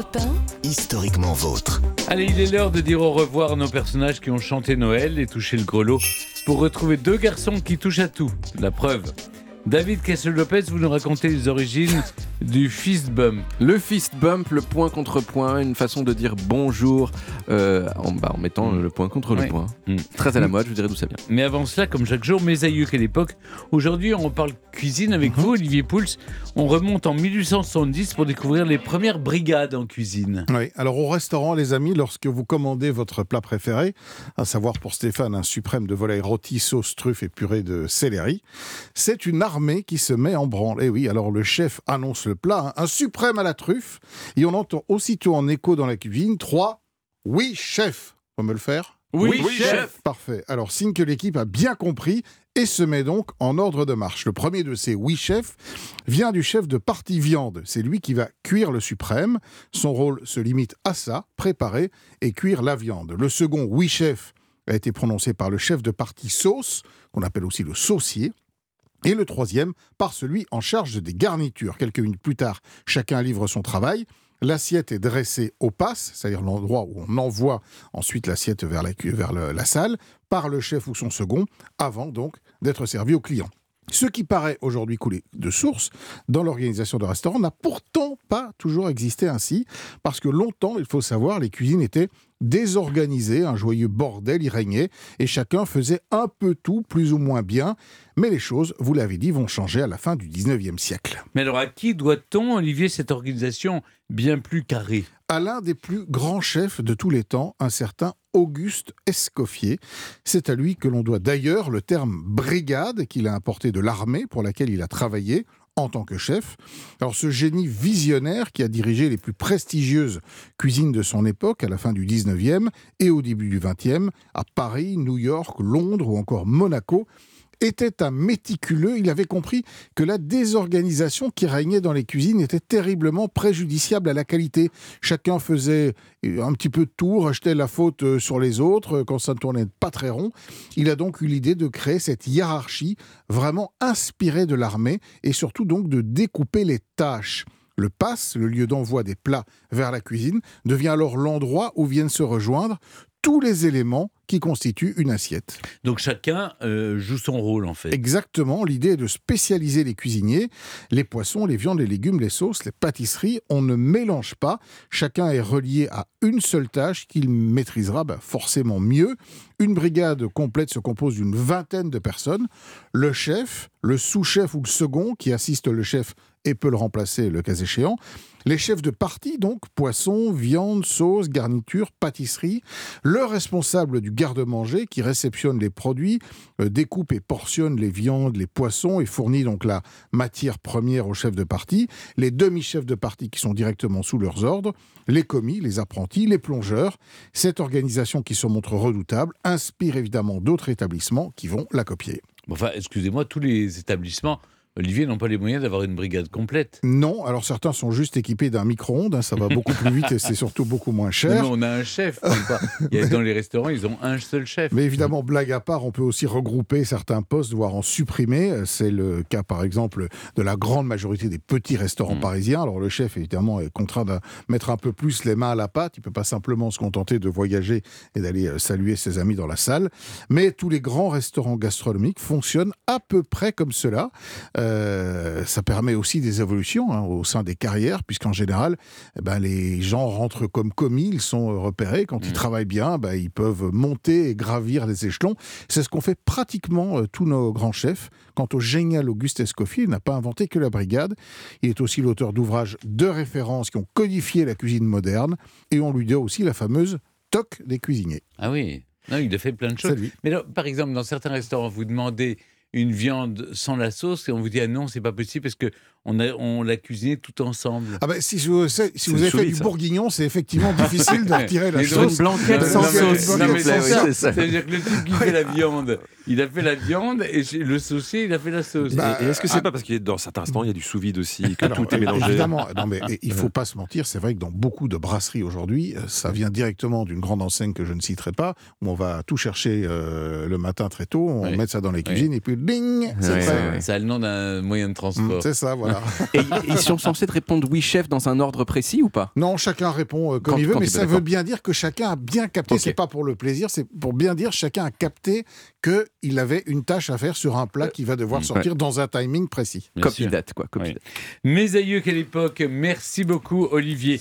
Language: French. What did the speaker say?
Europe 1, historiquement vôtre. Allez, il est l'heure de dire au revoir à nos personnages qui ont chanté Noël et touché le grelot pour retrouver deux garçons qui touchent à tout. La preuve. David Kessel-Lopez, vous nous racontez les origines du fist bump. Le fist bump, le point contre point, une façon de dire bonjour euh, en, bah, en mettant le point contre Oui. le point. Mm. Très à la mode, je vous dirais d'où ça vient. Mais avant cela, comme chaque jour, mes aïeux qu'à l'époque. Aujourd'hui, on parle cuisine avec vous, Olivier Pouls. On remonte en 1870 pour découvrir les premières brigades en cuisine. Oui, alors au restaurant, les amis, lorsque vous commandez votre plat préféré, à savoir pour Stéphane un suprême de volaille rôti, sauce, truffe et purée de céleri, c'est une armée qui se met en branle. Et oui, alors le chef annonce le plat, hein, un suprême à la truffe, et on entend aussitôt en écho dans la cuisine trois Oui, chef On me le faire? Oui, Parfait. Alors, signe que l'équipe a bien compris et se met donc en ordre de marche. Le premier de ces oui chefs vient du chef de partie viande. C'est lui qui va cuire le suprême. Son rôle se limite à ça, préparer et cuire la viande. Le second oui chef a été prononcé par le chef de partie sauce, qu'on appelle aussi le saucier. Et le troisième par celui en charge des garnitures. Quelques minutes plus tard, chacun livre son travail. L'assiette est dressée au passe, c'est-à-dire l'endroit où on envoie ensuite l'assiette vers, la, salle, par le chef ou son second, avant donc d'être servi au client. Ce qui paraît aujourd'hui couler de source dans l'organisation de restaurants n'a pourtant pas toujours existé ainsi, parce que longtemps, il faut savoir, les cuisines étaient désorganisées, un joyeux bordel y régnait, et chacun faisait un peu tout, plus ou moins bien. Mais les choses, vous l'avez dit, vont changer à la fin du 19e siècle. Mais alors, à qui doit-on, Olivier, cette organisation bien plus carrée? À l'un des plus grands chefs de tous les temps, un certain Auguste Escoffier. C'est à lui que l'on doit d'ailleurs le terme brigade qu'il a importé de l'armée pour laquelle il a travaillé en tant que chef. Alors ce génie visionnaire qui a dirigé les plus prestigieuses cuisines de son époque à la fin du 19e et au début du 20e, à Paris, New York, Londres ou encore Monaco, était un méticuleux. Il avait compris que la désorganisation qui régnait dans les cuisines était terriblement préjudiciable à la qualité. Chacun faisait un petit peu de tout, rejetait la faute euh, sur les autres euh, quand ça ne tournait pas très rond. Il a donc eu l'idée de créer cette hiérarchie vraiment inspirée de l'armée et surtout donc de découper les tâches. Le pass, le lieu d'envoi des plats vers la cuisine, devient alors l'endroit où viennent se rejoindre tous les éléments qui constituent une assiette. Donc chacun euh, joue son rôle, en fait. Exactement, l'idée est de spécialiser les cuisiniers, les poissons, les viandes, les légumes, les sauces, les pâtisseries, on ne mélange pas, chacun est relié à une seule tâche qu'il maîtrisera bah, forcément mieux. Une brigade complète se compose d'une vingtaine de personnes, le chef, le sous-chef ou le second qui assiste le chef et peut le remplacer le cas échéant, les chefs de partie, donc poisson, viande, sauce, garniture, pâtisserie, le responsable du garde-manger qui réceptionne les produits, euh, découpe et portionne les viandes, les poissons et fournit donc la matière première aux chefs de partie, les demi-chefs de partie qui sont directement sous leurs ordres, les commis, les apprentis, les plongeurs. Cette organisation qui se montre redoutable inspire évidemment d'autres établissements qui vont la copier. Enfin, excusez-moi, tous les établissements, Olivier, n'ont pas les moyens d'avoir une brigade complète. Non, alors certains sont juste équipés d'un micro-ondes, hein, ça va beaucoup plus vite et c'est surtout beaucoup moins Non, cher. mais on a un chef. Il y a- dans les restaurants, ils ont un seul chef. Mais évidemment, blague à part, on peut aussi regrouper certains postes, voire en supprimer. C'est le cas, par exemple, de la grande majorité des petits restaurants Mm. parisiens. Alors, le chef, évidemment, est contraint de mettre un peu plus les mains à la pâte. Il ne peut pas simplement se contenter de voyager et d'aller euh, saluer ses amis dans la salle. Mais tous les grands restaurants gastronomiques fonctionnent à peu près comme cela. Euh, ça permet aussi des évolutions hein, au sein des carrières, puisqu'en général, eh ben, les gens rentrent comme commis, ils sont euh, repérés. Quand ils Mm. travaillent bien, ben, ils peuvent monter et gravir les échelons. C'est ce qu'ont fait pratiquement euh, tous nos grands chefs. Quant au génial Auguste Escoffier, il n'a pas inventé que la brigade. Il est aussi l'auteur d'ouvrages de référence qui ont codifié la cuisine moderne. Et on lui doit aussi la fameuse toque des cuisiniers. Ah oui. Non, il a fait plein de choses. Mais par exemple, dans certains restaurants, vous demandez une viande sans la sauce et on vous dit ah non, c'est pas possible parce que on a on l'a cuisiné tout ensemble. Ah ben, si vous, si C'est vous avez fait du ça. bourguignon, c'est effectivement difficile de retirer la Sur une sauce. blanquette Non, sans sauce. C'est-à-dire que le type qui fait la viande, il a fait la viande et le saucier, il a fait la sauce. Bah, et et est-ce que c'est ah, pas parce qu'il y a dans certains restaurants il y a du sous vide aussi que Alors, tout est mélangé Évidemment, non, mais il faut pas se mentir, c'est vrai que dans beaucoup de brasseries aujourd'hui, euh, ça vient directement d'une grande enseigne que je ne citerai pas, où on va tout chercher euh, le matin très tôt, on Oui. met ça dans les cuisines et puis ding, c'est Ouais. Ça a le nom d'un moyen de transport. C'est ça, voilà. Et ils sont censés te répondre oui chef dans un ordre précis ou pas? Non, chacun répond euh, comme Quand- il veut, mais ça veut bien dire que chacun a bien capté. Ok. C'est pas pour le plaisir, c'est pour bien dire chacun a capté que il avait une tâche à faire sur un plat qui va devoir Mm. sortir dans un timing précis. Sûr. date quoi. copy date. Mes aïeux, quelle époque Merci beaucoup, Olivier.